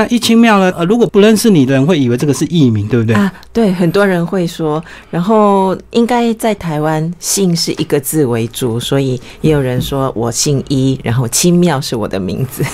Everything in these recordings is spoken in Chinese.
那一清庙呢？呃，如果不认识你的人会以为这个是艺名，对不对？啊，对，很多人会说。然后应该在台湾姓是一个字为主，所以也有人说我姓一，然后清庙是我的名字。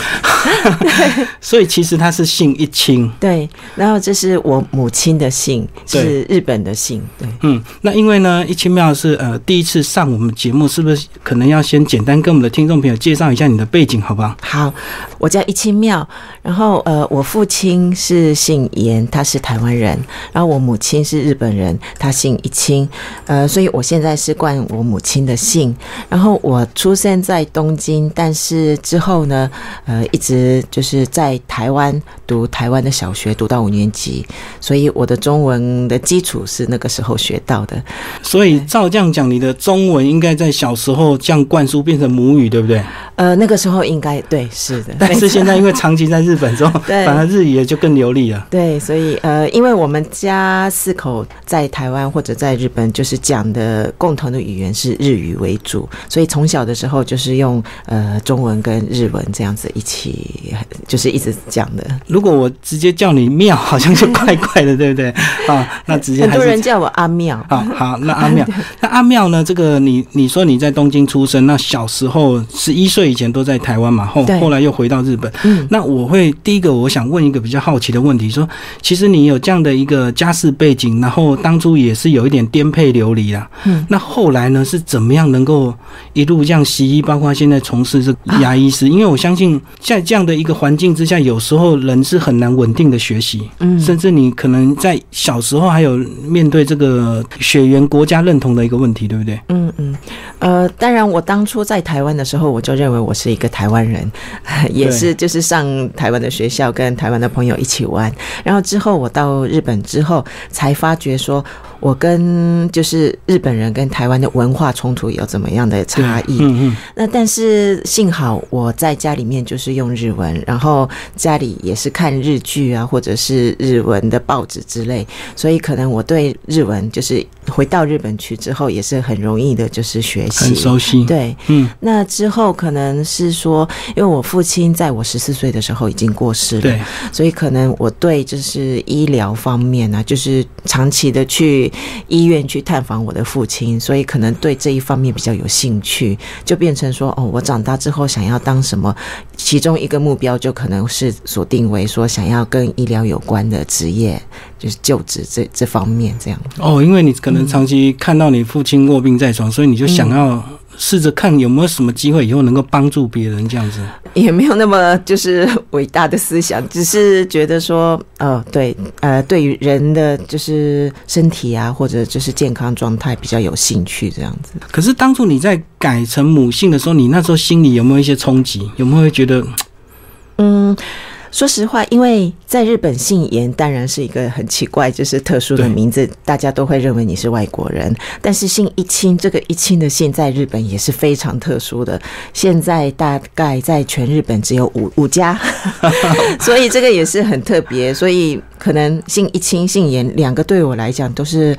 所以其实他是姓一清。对，然后这是我母亲的姓，是日本的姓。对，嗯，那因为呢，一清庙是呃第一次上我们节目，是不是可能要先简单跟我们的听众朋友介绍一下你的背景，好不好？好，我叫一清庙，然后呃，我父亲是姓严，他是台湾人，然后我母亲是日本人，他姓一清，呃，所以我现在是冠我母亲的姓，然后我出生在东京，但是之后呢，呃，一直就是在台湾读台湾的小学，读到五年级，所以我的中文的基础是那个时候学到的。所以照这样讲，你的中文应该在小时候这样灌输变成母语，对不对？呃，那个时候应该对，是的。但是现在因为长期在日本之后，反而日语也就更流利了。对，所以呃，因为我们家四口在台湾或者在日本，就是讲的共同的语言是日语为主，所以从小的时候就是用呃中文跟日文这样子一起，就是一直讲的。如果我直接叫你妙，好像就怪怪的，对不对？啊，那直接很多人叫我阿妙。好好，那阿妙，那阿妙呢？这个你你说你在东京出生，那小时候十一岁以前都在台湾嘛，后后来又回到日本。嗯，那我会第一个我想问一个比较好奇的问题，说其实你有这样的一个家世背景，然后当初也是有一点颠沛流离啊。嗯，那后来呢是怎么样能够一路这样习医，包括现在从事这牙医师？因为我相信在这样的一个环境之下，有时候人是很难稳定的学习，嗯，甚至你可能在小时候还有面对这个血缘国家认同的一个问题，对不对？嗯嗯，呃，当然我当初在台湾的时候，我就认为我是一个台湾人，也是就是上台湾的学校，跟台湾的朋友一起玩。然后之后我到日本之后，才发觉说。我跟就是日本人跟台湾的文化冲突有怎么样的差异？嗯嗯。那但是幸好我在家里面就是用日文，然后家里也是看日剧啊，或者是日文的报纸之类，所以可能我对日文就是回到日本去之后也是很容易的，就是学习很熟悉。对，嗯。那之后可能是说，因为我父亲在我十四岁的时候已经过世了，对，所以可能我对就是医疗方面啊，就是长期的去。医院去探访我的父亲，所以可能对这一方面比较有兴趣，就变成说哦，我长大之后想要当什么？其中一个目标就可能是锁定为说想要跟医疗有关的职业，就是就职这这方面这样。哦，因为你可能长期看到你父亲卧病在床，所以你就想要。试着看有没有什么机会以后能够帮助别人这样子，也没有那么就是伟大的思想，只是觉得说，哦，对，呃，对于人的就是身体啊，或者就是健康状态比较有兴趣这样子。可是当初你在改成母性的时候，你那时候心里有没有一些冲击？有没有会觉得，嗯？说实话，因为在日本姓严当然是一个很奇怪，就是特殊的名字，大家都会认为你是外国人。但是姓一清这个一清的姓在日本也是非常特殊的，现在大概在全日本只有五五家，所以这个也是很特别。所以可能姓一清、姓严两个对我来讲都是。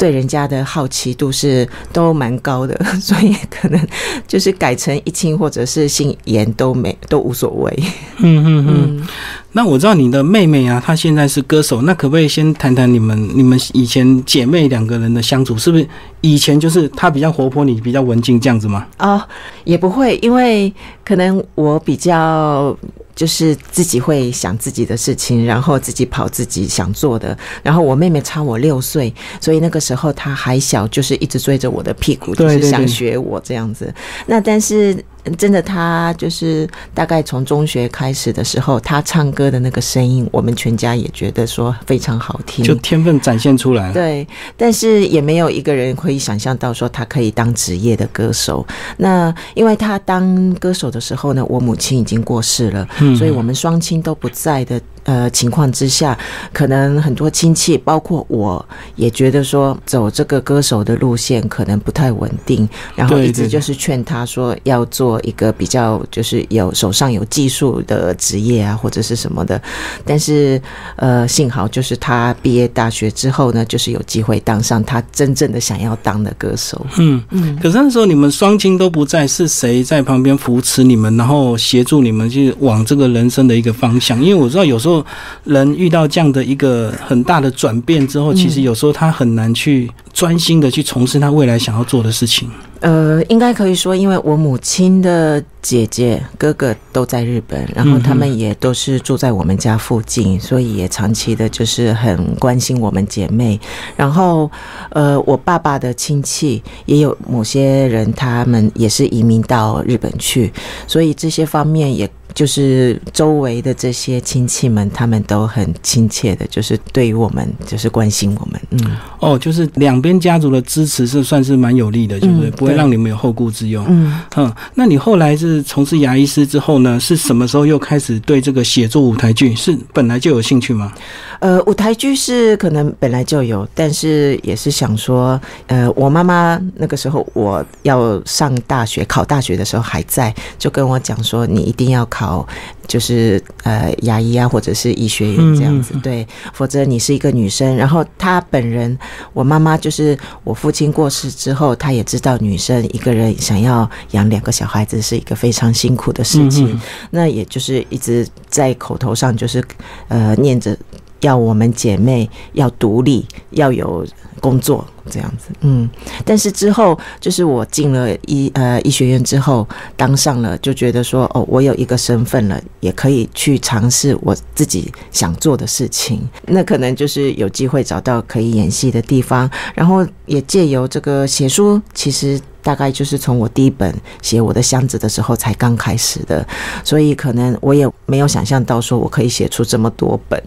对人家的好奇度是都蛮高的，所以可能就是改成一清或者是姓严都没都无所谓。嗯嗯嗯。那我知道你的妹妹啊，她现在是歌手，那可不可以先谈谈你们你们以前姐妹两个人的相处？是不是以前就是她比较活泼，你比较文静这样子吗？哦，也不会，因为可能我比较。就是自己会想自己的事情，然后自己跑自己想做的。然后我妹妹差我六岁，所以那个时候她还小，就是一直追着我的屁股，就是想学我这样子。那但是。真的，他就是大概从中学开始的时候，他唱歌的那个声音，我们全家也觉得说非常好听，就天分展现出来。对，但是也没有一个人可以想象到说他可以当职业的歌手。那因为他当歌手的时候呢，我母亲已经过世了，所以我们双亲都不在的。呃，情况之下，可能很多亲戚，包括我也觉得说，走这个歌手的路线可能不太稳定，然后一直就是劝他说要做一个比较就是有手上有技术的职业啊，或者是什么的。但是呃，幸好就是他毕业大学之后呢，就是有机会当上他真正的想要当的歌手。嗯嗯。可是那时候你们双亲都不在，是谁在旁边扶持你们，然后协助你们去往这个人生的一个方向？因为我知道有时候。候人遇到这样的一个很大的转变之后，其实有时候他很难去专心的去从事他未来想要做的事情。呃，应该可以说，因为我母亲的姐姐哥哥都在日本，然后他们也都是住在我们家附近，所以也长期的就是很关心我们姐妹。然后，呃，我爸爸的亲戚也有某些人，他们也是移民到日本去，所以这些方面也。就是周围的这些亲戚们，他们都很亲切的，就是对于我们，就是关心我们。嗯，哦，就是两边家族的支持是算是蛮有利的，对不对？不会让你们有后顾之忧。嗯，嗯，那你后来是从事牙医师之后呢？是什么时候又开始对这个写作舞台剧是本来就有兴趣吗？呃，舞台剧是可能本来就有，但是也是想说，呃，我妈妈那个时候我要上大学考大学的时候还在，就跟我讲说，你一定要考。考就是呃牙医啊，或者是医学院这样子，对，否则你是一个女生。然后她本人，我妈妈就是我父亲过世之后，她也知道女生一个人想要养两个小孩子是一个非常辛苦的事情，那也就是一直在口头上就是呃念着要我们姐妹要独立，要有工作。这样子，嗯，但是之后就是我进了医呃医学院之后，当上了就觉得说，哦，我有一个身份了，也可以去尝试我自己想做的事情。那可能就是有机会找到可以演戏的地方，然后也借由这个写书，其实大概就是从我第一本写我的箱子的时候才刚开始的，所以可能我也没有想象到说我可以写出这么多本。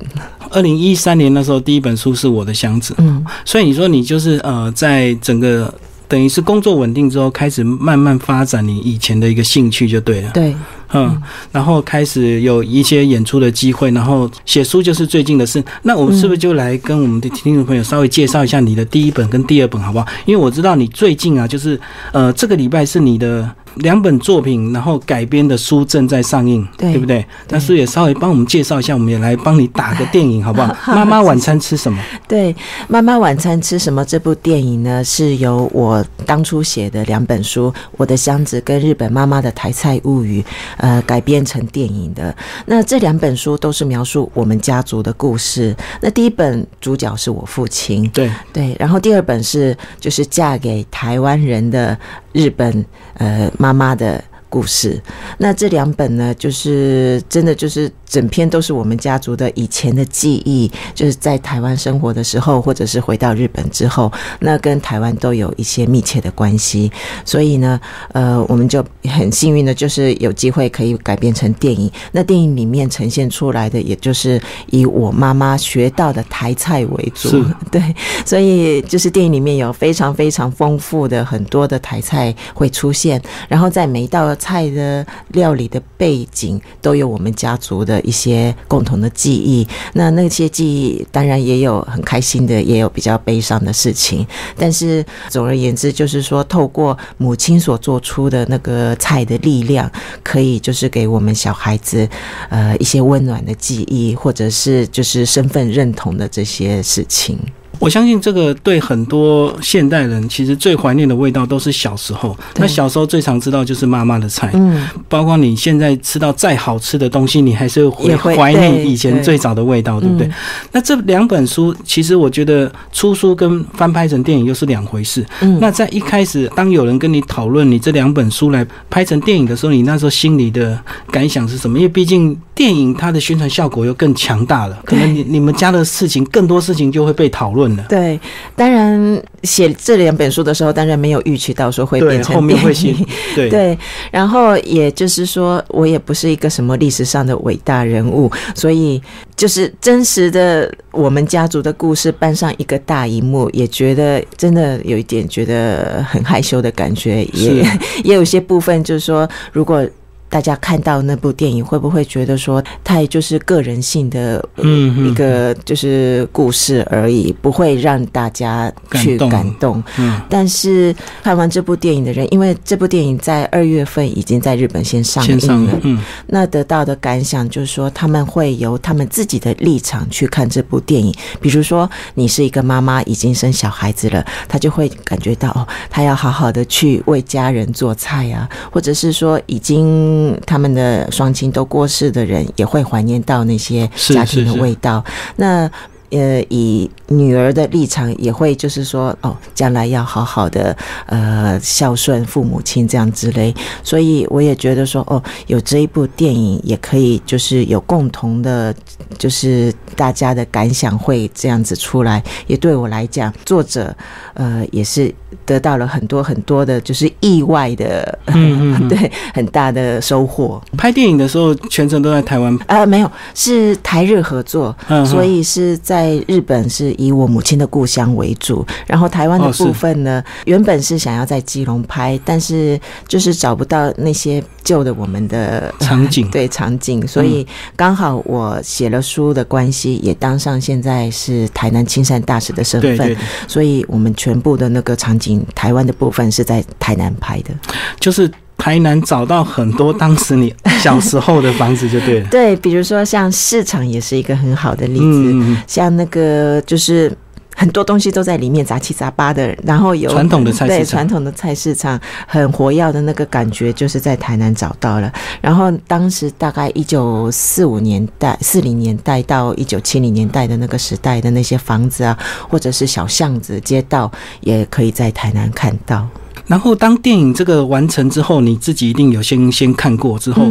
二零一三年那时候，第一本书是我的箱子，嗯，所以你说你就是呃，在整个等于是工作稳定之后，开始慢慢发展你以前的一个兴趣就对了，对，嗯，然后开始有一些演出的机会，然后写书就是最近的事。那我们是不是就来跟我们的听众朋友稍微介绍一下你的第一本跟第二本好不好？因为我知道你最近啊，就是呃，这个礼拜是你的。两本作品，然后改编的书正在上映，对不对？那是也稍微帮我们介绍一下，我们也来帮你打个电影，好不好？妈妈晚餐吃什么？对，妈妈晚餐吃什么？这部电影呢，是由我当初写的两本书《我的箱子》跟《日本妈妈的台菜物语》呃改编成电影的。那这两本书都是描述我们家族的故事。那第一本主角是我父亲，对对，然后第二本是就是嫁给台湾人的日本呃。妈妈的故事，那这两本呢，就是真的就是。整篇都是我们家族的以前的记忆，就是在台湾生活的时候，或者是回到日本之后，那跟台湾都有一些密切的关系。所以呢，呃，我们就很幸运的，就是有机会可以改编成电影。那电影里面呈现出来的，也就是以我妈妈学到的台菜为主，对。所以就是电影里面有非常非常丰富的很多的台菜会出现，然后在每一道菜的料理的背景都有我们家族的。一些共同的记忆，那那些记忆当然也有很开心的，也有比较悲伤的事情。但是总而言之，就是说，透过母亲所做出的那个菜的力量，可以就是给我们小孩子呃一些温暖的记忆，或者是就是身份认同的这些事情。我相信这个对很多现代人，其实最怀念的味道都是小时候。那小时候最常知道就是妈妈的菜，嗯，包括你现在吃到再好吃的东西，你还是会怀念以前最早的味道，对不对？那这两本书，其实我觉得出书跟翻拍成电影又是两回事。嗯，那在一开始，当有人跟你讨论你这两本书来拍成电影的时候，你那时候心里的感想是什么？因为毕竟电影它的宣传效果又更强大了，可能你你们家的事情更多事情就会被讨论。对，当然写这两本书的时候，当然没有预期到说会变成电影。对对，然后也就是说，我也不是一个什么历史上的伟大人物，所以就是真实的我们家族的故事搬上一个大荧幕，也觉得真的有一点觉得很害羞的感觉，也 也有些部分就是说，如果。大家看到那部电影，会不会觉得说太就是个人性的一个就是故事而已，不会让大家去感动？嗯，但是看完这部电影的人，因为这部电影在二月份已经在日本先上映了，嗯，那得到的感想就是说，他们会由他们自己的立场去看这部电影。比如说，你是一个妈妈，已经生小孩子了，他就会感觉到哦，他要好好的去为家人做菜啊，或者是说已经。亲他们的双亲都过世的人，也会怀念到那些家庭的味道。那呃，以女儿的立场，也会就是说，哦，将来要好好的呃孝顺父母亲这样之类。所以我也觉得说，哦，有这一部电影，也可以就是有共同的，就是大家的感想会这样子出来。也对我来讲，作者呃也是得到了很多很多的，就是意外的，对，很大的收获。拍电影的时候，全程都在台湾呃？没有，是台日合作，所以是。在日本是以我母亲的故乡为主，然后台湾的部分呢，原本是想要在基隆拍，但是就是找不到那些旧的我们的场景，对场景，所以刚好我写了书的关系，也当上现在是台南青山大使的身份，所以我们全部的那个场景，台湾的部分是在台南拍的，就是。台南找到很多当时你 小时候的房子就对了，对，比如说像市场也是一个很好的例子，像那个就是很多东西都在里面杂七杂八的，然后有传统的菜市场，传统的菜市场很活跃的那个感觉，就是在台南找到了。然后当时大概一九四五年代、四零年代到一九七零年代的那个时代的那些房子啊，或者是小巷子、街道，也可以在台南看到。然后，当电影这个完成之后，你自己一定有先先看过之后，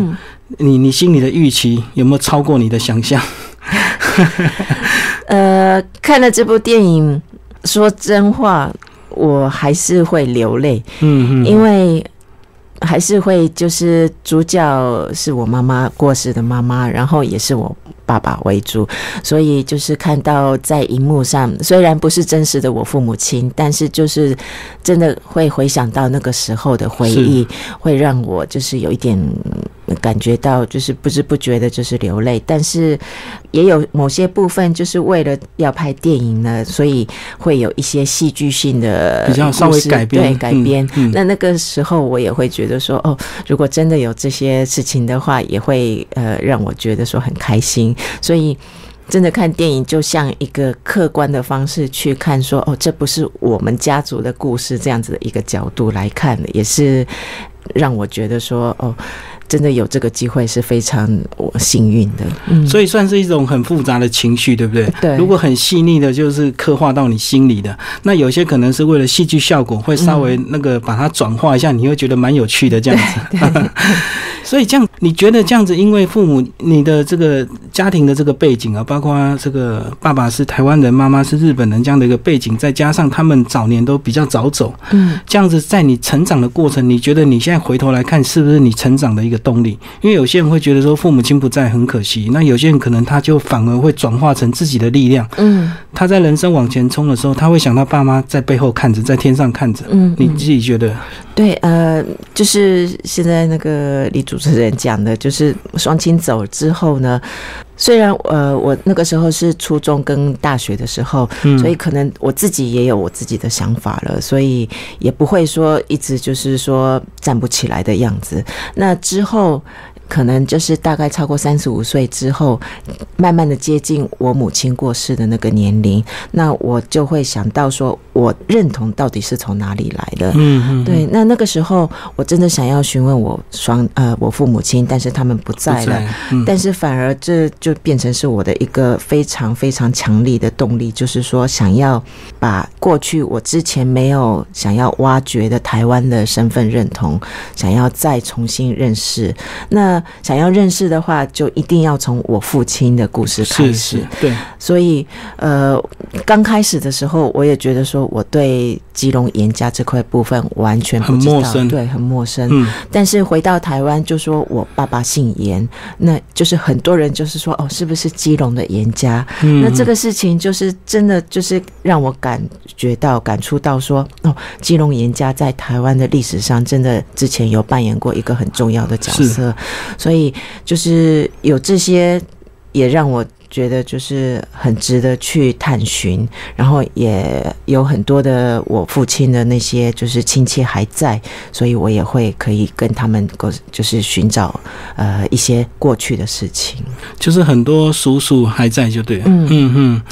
你你心里的预期有没有超过你的想象？呃，看了这部电影，说真话，我还是会流泪。嗯嗯，因为还是会就是主角是我妈妈过世的妈妈，然后也是我。爸爸为主，所以就是看到在荧幕上，虽然不是真实的我父母亲，但是就是真的会回想到那个时候的回忆，会让我就是有一点感觉到，就是不知不觉的，就是流泪。但是也有某些部分，就是为了要拍电影呢，所以会有一些戏剧性的比较稍微改编，对改编。那那个时候我也会觉得说，哦，如果真的有这些事情的话，也会呃让我觉得说很开心。所以，真的看电影就像一个客观的方式去看，说哦，这不是我们家族的故事，这样子的一个角度来看，也是让我觉得说哦。真的有这个机会是非常我幸运的，嗯，所以算是一种很复杂的情绪，对不对？对。如果很细腻的，就是刻画到你心里的，那有些可能是为了戏剧效果，会稍微那个把它转化一下，你会觉得蛮有趣的这样子。所以这样，你觉得这样子，因为父母你的这个家庭的这个背景啊，包括这个爸爸是台湾人，妈妈是日本人这样的一个背景，再加上他们早年都比较早走，嗯，这样子在你成长的过程，你觉得你现在回头来看，是不是你成长的一个？动力，因为有些人会觉得说父母亲不在很可惜，那有些人可能他就反而会转化成自己的力量。嗯，他在人生往前冲的时候，他会想到爸妈在背后看着，在天上看着。嗯，你自己觉得？对，呃，就是现在那个李主持人讲的，就是双亲走之后呢。虽然呃，我那个时候是初中跟大学的时候，所以可能我自己也有我自己的想法了，所以也不会说一直就是说站不起来的样子。那之后。可能就是大概超过三十五岁之后，慢慢的接近我母亲过世的那个年龄，那我就会想到说，我认同到底是从哪里来的？嗯嗯，对。那那个时候，我真的想要询问我双呃我父母亲，但是他们不在了。但是反而这就变成是我的一个非常非常强力的动力，就是说想要把过去我之前没有想要挖掘的台湾的身份认同，想要再重新认识。那想要认识的话，就一定要从我父亲的故事开始。对，所以呃，刚开始的时候，我也觉得说我对基隆严家这块部分完全很陌生，对，很陌生。嗯，但是回到台湾，就说我爸爸姓严，那就是很多人就是说，哦，是不是基隆的严家？嗯，那这个事情就是真的，就是让我感觉到、感触到说，哦，基隆严家在台湾的历史上，真的之前有扮演过一个很重要的角色。所以就是有这些，也让我觉得就是很值得去探寻，然后也有很多的我父亲的那些就是亲戚还在，所以我也会可以跟他们过，就是寻找呃一些过去的事情，就是很多叔叔还在就对了，嗯。嗯嗯，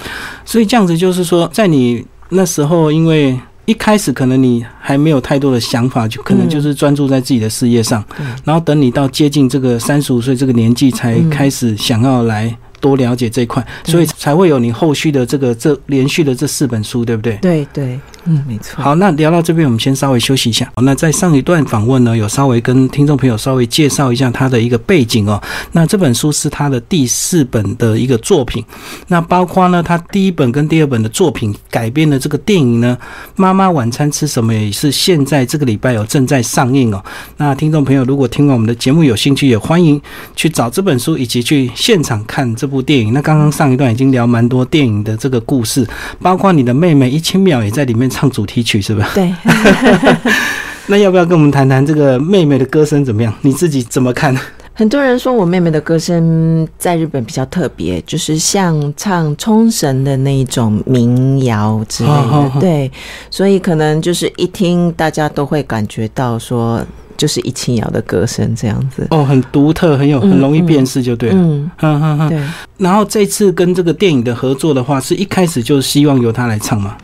所以这样子就是说，在你那时候因为。一开始可能你还没有太多的想法，就可能就是专注在自己的事业上，然后等你到接近这个三十五岁这个年纪，才开始想要来。多了解这一块，所以才会有你后续的这个这连续的这四本书，对不对？对对，嗯，没错。好，那聊到这边，我们先稍微休息一下。那在上一段访问呢，有稍微跟听众朋友稍微介绍一下他的一个背景哦。那这本书是他的第四本的一个作品，那包括呢，他第一本跟第二本的作品改编的这个电影呢，《妈妈晚餐吃什么》也是现在这个礼拜有正在上映哦。那听众朋友如果听完我们的节目有兴趣，也欢迎去找这本书以及去现场看这。部电影，那刚刚上一段已经聊蛮多电影的这个故事，包括你的妹妹一千秒也在里面唱主题曲，是吧？对。那要不要跟我们谈谈这个妹妹的歌声怎么样？你自己怎么看？很多人说我妹妹的歌声在日本比较特别，就是像唱冲绳的那一种民谣之类的，对，所以可能就是一听大家都会感觉到说。就是一清瑶的歌声这样子哦，很独特，很有很容易辨识，就对了。嗯，哼哼哼。对。然后这次跟这个电影的合作的话，是一开始就希望由他来唱吗？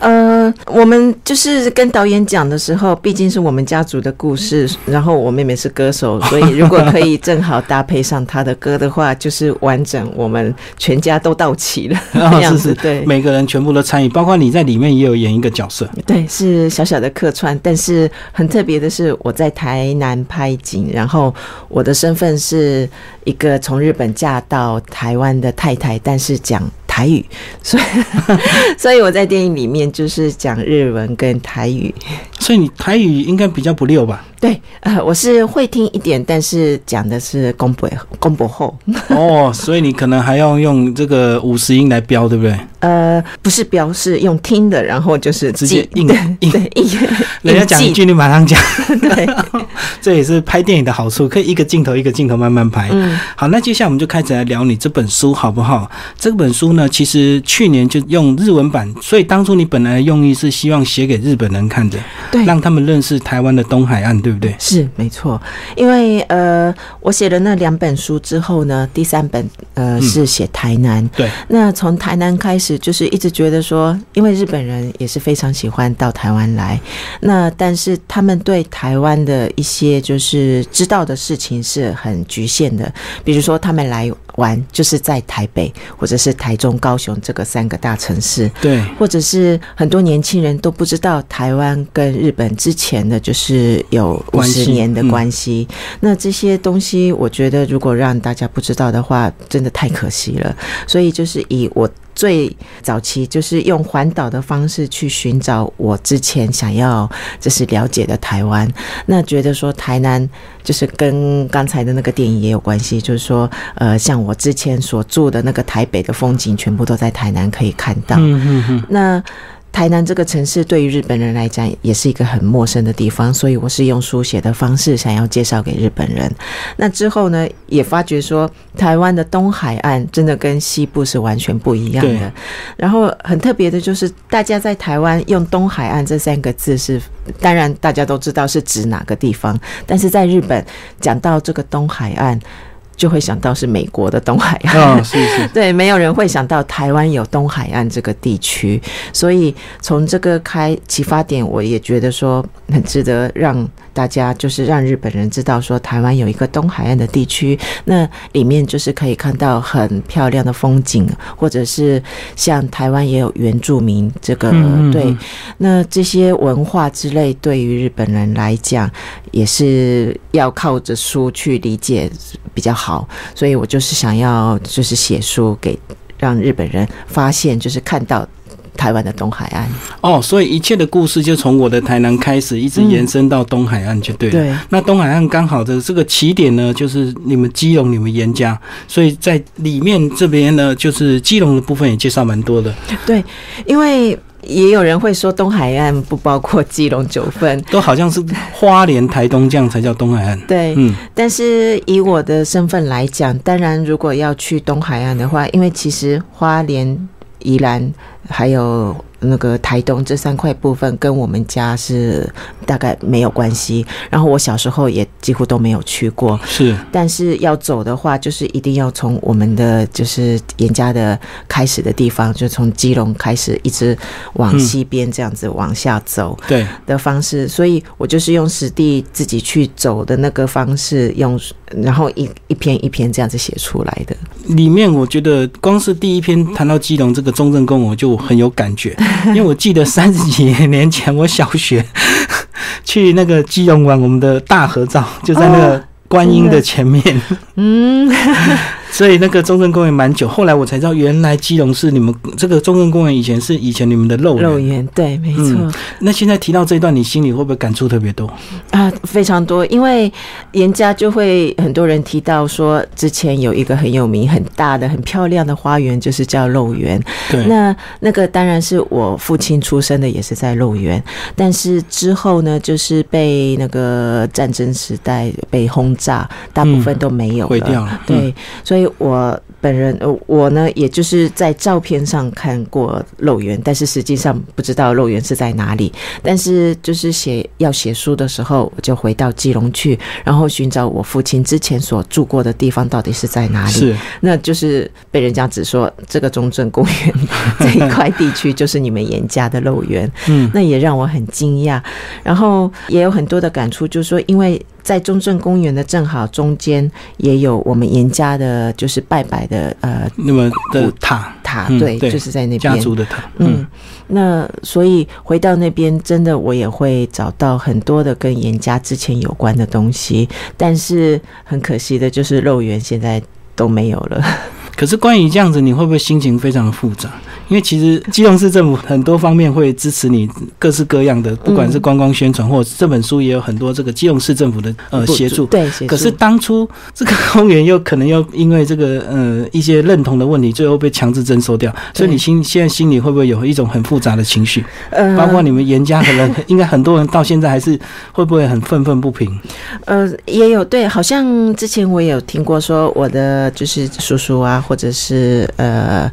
呃，我们就是跟导演讲的时候，毕竟是我们家族的故事，然后我妹妹是歌手，所以如果可以正好搭配上她的歌的话，就是完整，我们全家都到齐了。这样子，对，每个人全部都参与，包括你在里面也有演一个角色。对，是小小的客串，但是很特别的是，我在台南拍景，然后我的身份是一个从日本嫁到台湾的太太，但是讲。台语，所以 所以我在电影里面就是讲日文跟台语，所以你台语应该比较不溜吧？对，呃，我是会听一点，但是讲的是公博公博后 哦，所以你可能还要用这个五十音来标，对不对？呃，不是标，是用听的，然后就是直接印印印，人家讲一句你马上讲，对，这也是拍电影的好处，可以一个镜头一个镜头慢慢拍。嗯，好，那接下来我们就开始来聊你这本书好不好？这本书呢，其实去年就用日文版，所以当初你本来的用意是希望写给日本人看的，对，让他们认识台湾的东海岸，对。不对？是没错，因为呃，我写了那两本书之后呢，第三本呃是写台南。对，那从台南开始，就是一直觉得说，因为日本人也是非常喜欢到台湾来，那但是他们对台湾的一些就是知道的事情是很局限的，比如说他们来玩就是在台北或者是台中、高雄这个三个大城市，对，或者是很多年轻人都不知道台湾跟日本之前的就是有。五十年的关系，那这些东西，我觉得如果让大家不知道的话，真的太可惜了。所以就是以我最早期，就是用环岛的方式去寻找我之前想要就是了解的台湾。那觉得说台南就是跟刚才的那个电影也有关系，就是说呃，像我之前所住的那个台北的风景，全部都在台南可以看到。嗯嗯嗯。那。台南这个城市对于日本人来讲也是一个很陌生的地方，所以我是用书写的方式想要介绍给日本人。那之后呢，也发觉说台湾的东海岸真的跟西部是完全不一样的。然后很特别的就是，大家在台湾用东海岸这三个字是，当然大家都知道是指哪个地方，但是在日本讲到这个东海岸。就会想到是美国的东海岸，是是，对，没有人会想到台湾有东海岸这个地区，所以从这个开启发点，我也觉得说很值得让大家就是让日本人知道说台湾有一个东海岸的地区，那里面就是可以看到很漂亮的风景，或者是像台湾也有原住民这个对，那这些文化之类对于日本人来讲也是要靠着书去理解比较好。好，所以我就是想要，就是写书给让日本人发现，就是看到台湾的东海岸。哦，所以一切的故事就从我的台南开始，一直延伸到东海岸，就对了。对，那东海岸刚好的这个起点呢，就是你们基隆、你们严家，所以在里面这边呢，就是基隆的部分也介绍蛮多的。对，因为。也有人会说东海岸不包括基隆九份，都好像是花莲、台东这样才叫东海岸。对，嗯。但是以我的身份来讲，当然如果要去东海岸的话，因为其实花莲、宜兰还有那个台东这三块部分跟我们家是大概没有关系。然后我小时候也几乎都没有去过，是。但是要走的话，就是一定要从我们的就是严家的开始的地方，就从基隆开始，一直往西边这样子往下走，对的方式。所以我就是用实地自己去走的那个方式，用然后一一篇一篇这样子写出来的。里面我觉得光是第一篇谈到基隆这个中正宫，我就很有感觉，因为我记得三十几年前我小学去那个基隆玩，我们的大合照就在那个观音的前面，嗯。所以那个中正公园蛮久，后来我才知道，原来基隆是你们这个中正公园以前是以前你们的肉肉园，对，没错。那现在提到这一段，你心里会不会感触特别多啊？非常多，因为严家就会很多人提到说，之前有一个很有名、很大的、很漂亮的花园，就是叫肉园。对，那那个当然是我父亲出生的，也是在肉园，但是之后呢，就是被那个战争时代被轰炸，大部分都没有毁掉了。对，所以。我本人呃，我呢，也就是在照片上看过肉圆，但是实际上不知道肉圆是在哪里。但是就是写要写书的时候，我就回到基隆去，然后寻找我父亲之前所住过的地方到底是在哪里。是，那就是被人家只说这个中正公园 这一块地区就是你们严家的肉圆。嗯，那也让我很惊讶，然后也有很多的感触，就是说因为。在中正公园的正好中间，也有我们严家的，就是拜拜的呃，那么的塔塔，对，就是在那边家族的塔。嗯，那所以回到那边，真的我也会找到很多的跟严家之前有关的东西，但是很可惜的就是肉圆现在都没有了。可是关于这样子，你会不会心情非常的复杂？因为其实 基隆市政府很多方面会支持你各式各样的，不管是观光宣传，或者这本书也有很多这个基隆市政府的呃协助。对，可是当初这个公园又可能又因为这个呃一些认同的问题，最后被强制征收掉。所以你心现在心里会不会有一种很复杂的情绪？呃，包括你们严家可能应该很多人到现在还是会不会很愤愤不平？呃，也有对，好像之前我也有听过说我的就是叔叔啊，或者是呃。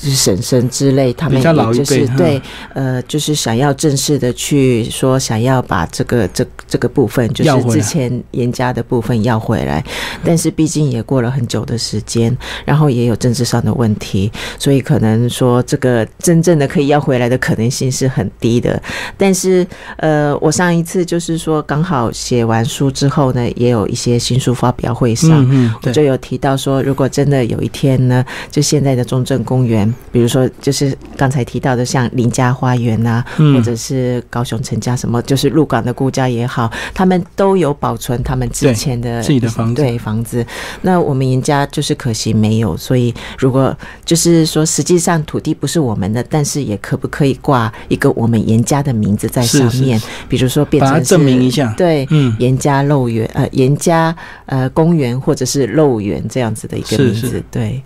就是婶婶之类，他们也就是对，呃，就是想要正式的去说，想要把这个这这个部分，就是之前严家的部分要回来，但是毕竟也过了很久的时间，然后也有政治上的问题，所以可能说这个真正的可以要回来的可能性是很低的。但是，呃，我上一次就是说刚好写完书之后呢，也有一些新书发表会上，就有提到说，如果真的有一天呢，就现在的中正公园。比如说，就是刚才提到的，像林家花园呐，或者是高雄陈家什么，就是鹿港的顾家也好，他们都有保存他们之前的自己的房子。对房子，那我们严家就是可惜没有。所以，如果就是说，实际上土地不是我们的，但是也可不可以挂一个我们严家的名字在上面？比如说，变成证明一下，对，嗯，严家肉园，呃，严家呃公园，或者是肉园这样子的一个名字，对。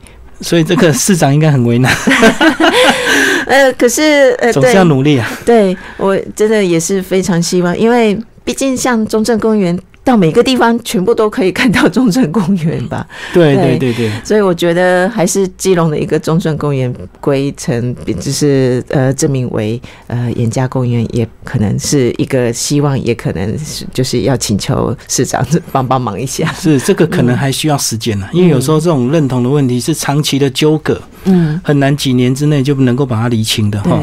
所以这个市长应该很为难，呃，可是呃，总是要努力啊。对我真的也是非常希望，因为毕竟像中正公园。到每个地方全部都可以看到中正公园吧？对对对对，所以我觉得还是基隆的一个中正公园归成，就是呃证明为呃严家公园，也可能是一个希望，也可能是就是要请求市长帮帮忙一下。是这个可能还需要时间呢，因为有时候这种认同的问题是长期的纠葛，嗯，很难几年之内就能够把它理清的哈。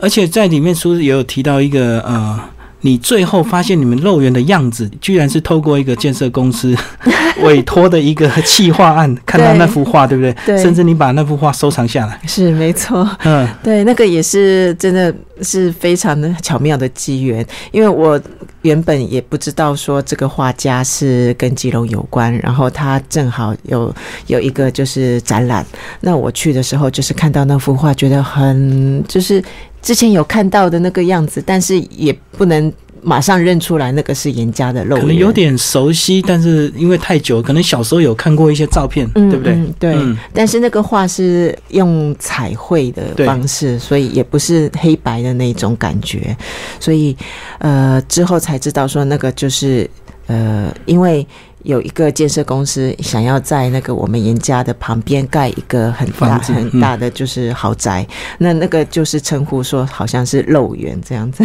而且在里面书也有提到一个呃。你最后发现你们肉圆的样子，居然是透过一个建设公司 委托的一个企划案，看到那幅画，对不对？对。甚至你把那幅画收藏下来。是没错。嗯。对，那个也是真的是非常的巧妙的机缘，因为我原本也不知道说这个画家是跟基隆有关，然后他正好有有一个就是展览，那我去的时候就是看到那幅画，觉得很就是。之前有看到的那个样子，但是也不能马上认出来那个是严家的肉。可能有点熟悉，但是因为太久，可能小时候有看过一些照片，对不对？对。但是那个画是用彩绘的方式，所以也不是黑白的那种感觉。所以呃，之后才知道说那个就是呃，因为有一个建设公司想要在那个我们严家的旁边盖一个很大很大的就是豪宅，那那个就是称呼说好像是漏园这样子，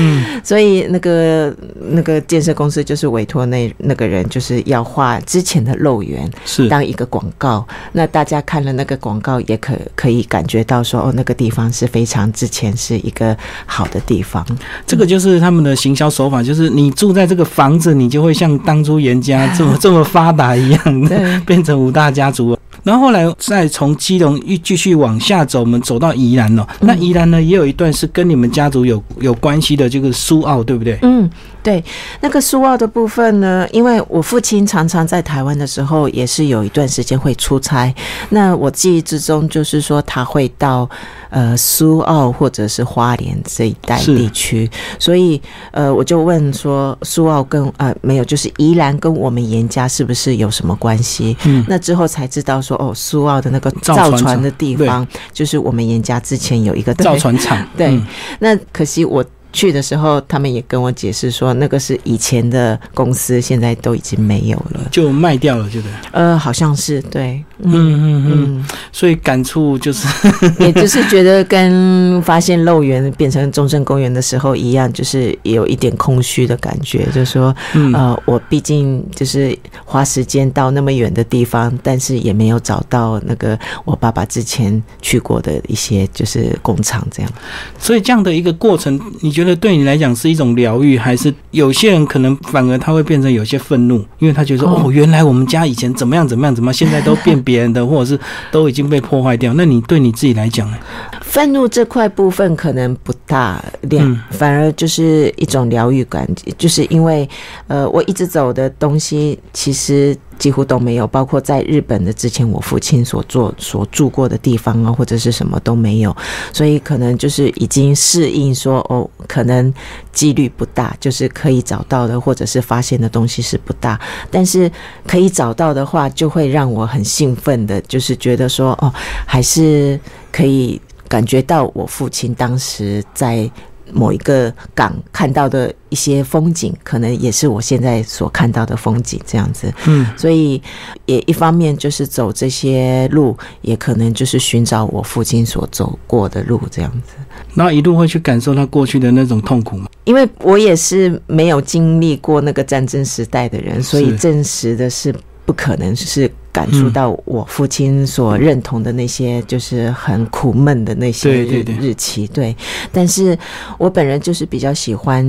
嗯，所以那个那个建设公司就是委托那那个人就是要画之前的漏园是。当一个广告，那大家看了那个广告也可可以感觉到说哦那个地方是非常之前是一个好的地方，这个就是他们的行销手法，就是你住在这个房子，你就会像当初严家。这么这么发达一样的，变成五大家族。然后后来再从基隆一继续往下走，我们走到宜兰了。那宜兰呢，也有一段是跟你们家族有有关系的，这个苏澳，对不对？嗯。对，那个苏澳的部分呢？因为我父亲常常在台湾的时候，也是有一段时间会出差。那我记忆之中，就是说他会到呃苏澳或者是花莲这一带地区，所以呃我就问说，苏澳跟呃没有，就是宜兰跟我们严家是不是有什么关系？嗯，那之后才知道说，哦，苏澳的那个造船的地方，就是我们严家之前有一个造船厂。对，那可惜我。去的时候，他们也跟我解释说，那个是以前的公司，现在都已经没有了，就卖掉了，对不对？呃，好像是对，嗯嗯嗯。所以感触就是，也就是觉得跟发现漏园变成中正公园的时候一样，就是有一点空虚的感觉，就是说，呃，我毕竟就是花时间到那么远的地方，但是也没有找到那个我爸爸之前去过的一些就是工厂这样。所以这样的一个过程，你觉得？对你来讲是一种疗愈，还是有些人可能反而他会变成有些愤怒，因为他觉得哦，原来我们家以前怎么样怎么样怎么，现在都变别别人的，或者是都已经被破坏掉。那你对你自己来讲呢？愤怒这块部分可能不大，嗯，反而就是一种疗愈感，就是因为呃，我一直走的东西其实。几乎都没有，包括在日本的之前，我父亲所做、所住过的地方啊，或者是什么都没有，所以可能就是已经适应，说哦，可能几率不大，就是可以找到的，或者是发现的东西是不大，但是可以找到的话，就会让我很兴奋的，就是觉得说哦，还是可以感觉到我父亲当时在。某一个港看到的一些风景，可能也是我现在所看到的风景，这样子。嗯，所以也一方面就是走这些路，也可能就是寻找我父亲所走过的路，这样子。那一路会去感受他过去的那种痛苦吗？因为我也是没有经历过那个战争时代的人，所以证实的是不可能是。感触到我父亲所认同的那些，就是很苦闷的那些日日期，对。但是我本人就是比较喜欢，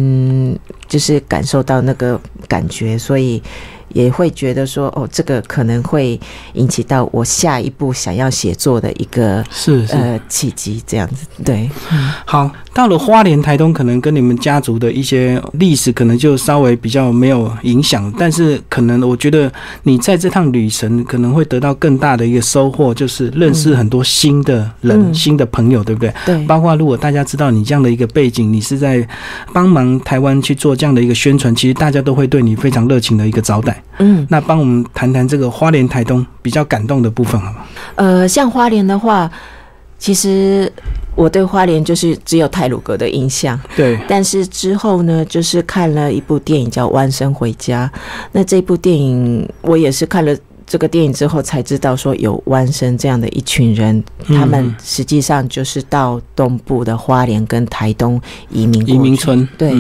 就是感受到那个感觉，所以。也会觉得说，哦，这个可能会引起到我下一步想要写作的一个是呃契机，这样子对。好，到了花莲台东，可能跟你们家族的一些历史可能就稍微比较没有影响，但是可能我觉得你在这趟旅程可能会得到更大的一个收获，就是认识很多新的人、新的朋友，对不对？对。包括如果大家知道你这样的一个背景，你是在帮忙台湾去做这样的一个宣传，其实大家都会对你非常热情的一个招待。嗯，那帮我们谈谈这个花莲台东比较感动的部分，好吗？呃，像花莲的话，其实我对花莲就是只有泰鲁阁的印象。对，但是之后呢，就是看了一部电影叫《弯身回家》，那这部电影我也是看了。这个电影之后才知道说有弯生这样的一群人，他们实际上就是到东部的花莲跟台东移民移民村。对，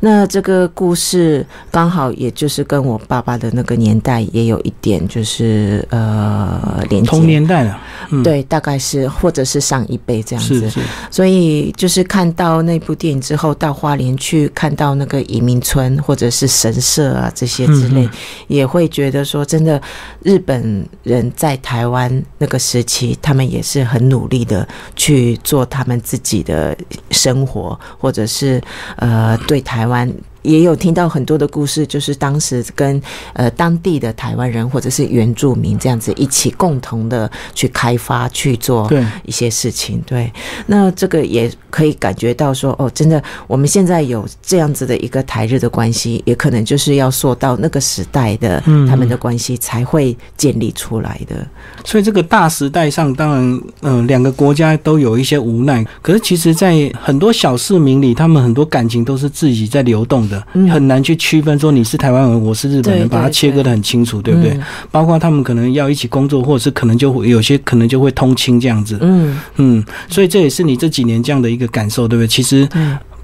那这个故事刚好也就是跟我爸爸的那个年代也有一点就是呃连接同年代了。对，大概是或者是上一辈这样子。是是。所以就是看到那部电影之后，到花莲去看到那个移民村或者是神社啊这些之类，也会觉得说真的。日本人在台湾那个时期，他们也是很努力的去做他们自己的生活，或者是呃对台湾。也有听到很多的故事，就是当时跟呃当地的台湾人或者是原住民这样子一起共同的去开发去做一些事情。对，那这个也可以感觉到说，哦，真的，我们现在有这样子的一个台日的关系，也可能就是要说到那个时代的他们的关系才会建立出来的。所以这个大时代上，当然，嗯，两个国家都有一些无奈。可是其实，在很多小市民里，他们很多感情都是自己在流动的。的，很难去区分说你是台湾人，我是日本人，把它切割的很清楚，对不对？包括他们可能要一起工作，或者是可能就会有些可能就会通亲这样子。嗯嗯，所以这也是你这几年这样的一个感受，对不对？其实。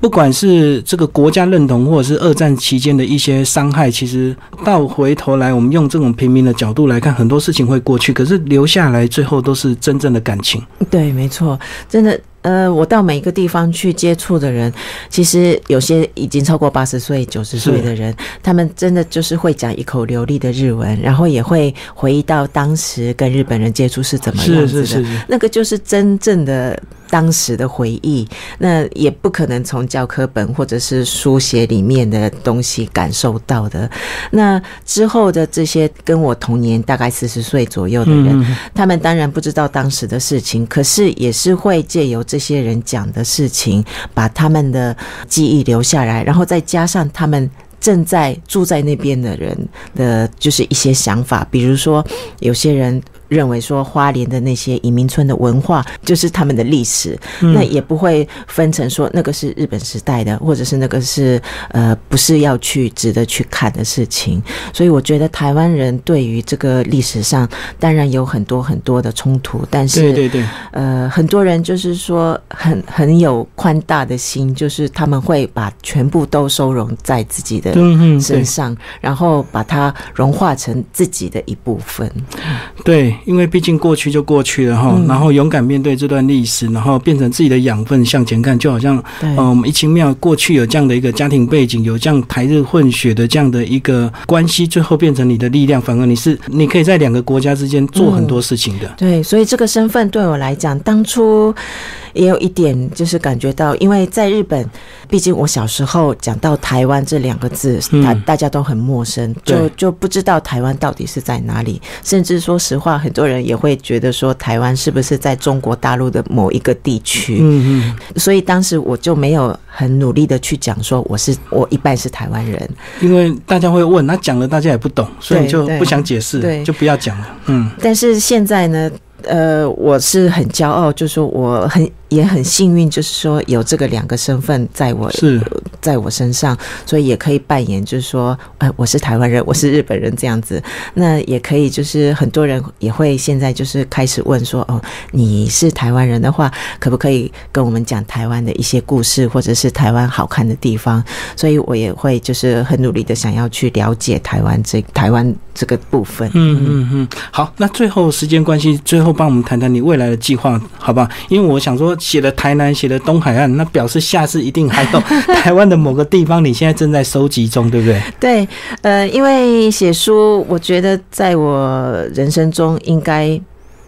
不管是这个国家认同，或者是二战期间的一些伤害，其实到回头来，我们用这种平民的角度来看，很多事情会过去，可是留下来最后都是真正的感情。对，没错，真的。呃，我到每一个地方去接触的人，其实有些已经超过八十岁、九十岁的人，他们真的就是会讲一口流利的日文，然后也会回忆到当时跟日本人接触是怎么样子的。那个就是真正的当时的回忆，那也不可能从教科本或者是书写里面的东西感受到的。那之后的这些跟我同年大概四十岁左右的人，他们当然不知道当时的事情，可是也是会借由。这些人讲的事情，把他们的记忆留下来，然后再加上他们正在住在那边的人的，就是一些想法，比如说有些人。认为说花莲的那些移民村的文化就是他们的历史，那也不会分成说那个是日本时代的，或者是那个是呃不是要去值得去看的事情。所以我觉得台湾人对于这个历史上当然有很多很多的冲突，但是对对对，呃，很多人就是说很很有宽大的心，就是他们会把全部都收容在自己的身上，然后把它融化成自己的一部分。对。因为毕竟过去就过去了哈，然后勇敢面对这段历史，然后变成自己的养分向前看，就好像，嗯，我们一清庙过去有这样的一个家庭背景，有这样台日混血的这样的一个关系，最后变成你的力量，反而你是你可以在两个国家之间做很多事情的。对，所以这个身份对我来讲，当初。也有一点就是感觉到，因为在日本，毕竟我小时候讲到台湾这两个字，大大家都很陌生，就就不知道台湾到底是在哪里。甚至说实话，很多人也会觉得说台湾是不是在中国大陆的某一个地区？嗯嗯。所以当时我就没有很努力的去讲说我是我一半是台湾人，因为大家会问，那讲了大家也不懂，所以就不想解释，就不要讲了。嗯。但是现在呢？呃，我是很骄傲，就是说我很也很幸运，就是说有这个两个身份在我是在我身上，所以也可以扮演，就是说，呃，我是台湾人，我是日本人这样子。那也可以，就是很多人也会现在就是开始问说，哦，你是台湾人的话，可不可以跟我们讲台湾的一些故事，或者是台湾好看的地方？所以我也会就是很努力的想要去了解台湾这台湾这个部分。嗯嗯嗯，好，那最后时间关系，最后。帮我们谈谈你未来的计划，好吧？因为我想说，写了台南，写了东海岸，那表示下次一定还有 台湾的某个地方，你现在正在收集中，对不对？对，呃，因为写书，我觉得在我人生中应该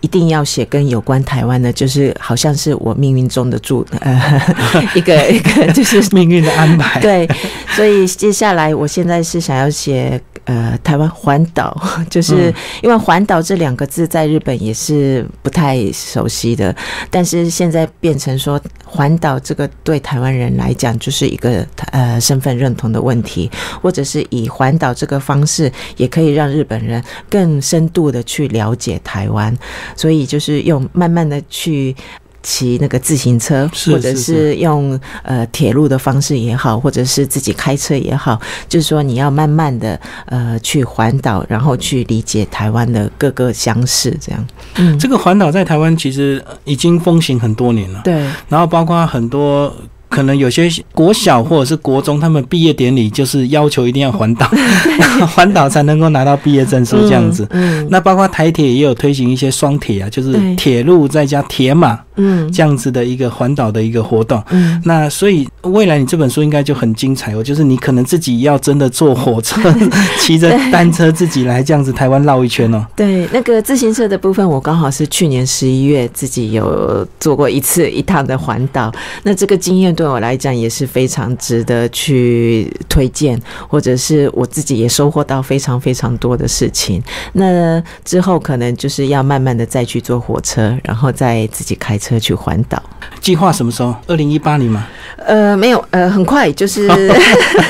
一定要写跟有关台湾的，就是好像是我命运中的注呃 一个一个就是命运的安排。对，所以接下来我现在是想要写。呃，台湾环岛，就是因为环岛这两个字在日本也是不太熟悉的，但是现在变成说环岛这个对台湾人来讲就是一个呃身份认同的问题，或者是以环岛这个方式也可以让日本人更深度的去了解台湾，所以就是用慢慢的去。骑那个自行车，或者是用呃铁路的方式也好，或者是自己开车也好，就是说你要慢慢的呃去环岛，然后去理解台湾的各个乡市，这样。嗯，这个环岛在台湾其实已经风行很多年了。对，然后包括很多。可能有些国小或者是国中，他们毕业典礼就是要求一定要环岛，环岛才能够拿到毕业证书这样子。嗯那包括台铁也有推行一些双铁啊，就是铁路再加铁马，嗯，这样子的一个环岛的一个活动。嗯，那所以未来你这本书应该就很精彩哦，就是你可能自己要真的坐火车、骑着单车自己来这样子台湾绕一圈哦。对，那个自行车的部分，我刚好是去年十一月自己有做过一次一趟的环岛，那这个经验。对我来讲也是非常值得去推荐，或者是我自己也收获到非常非常多的事情。那之后可能就是要慢慢的再去坐火车，然后再自己开车去环岛。计划什么时候？二零一八年吗？呃，没有，呃，很快，就是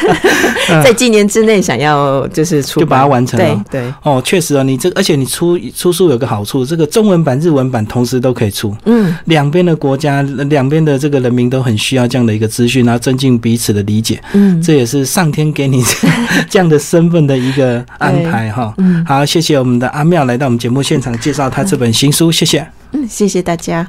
在今年之内想要就是出就把它完成了。对对哦，确实啊，你这而且你出出书有个好处，这个中文版、日文版同时都可以出。嗯，两边的国家、两边的这个人民都很需要这样。样的一个资讯，然后增进彼此的理解。嗯，这也是上天给你 这样的身份的一个安排哈。嗯，好，谢谢我们的阿妙来到我们节目现场介绍他这本新书，谢谢。嗯，谢谢大家。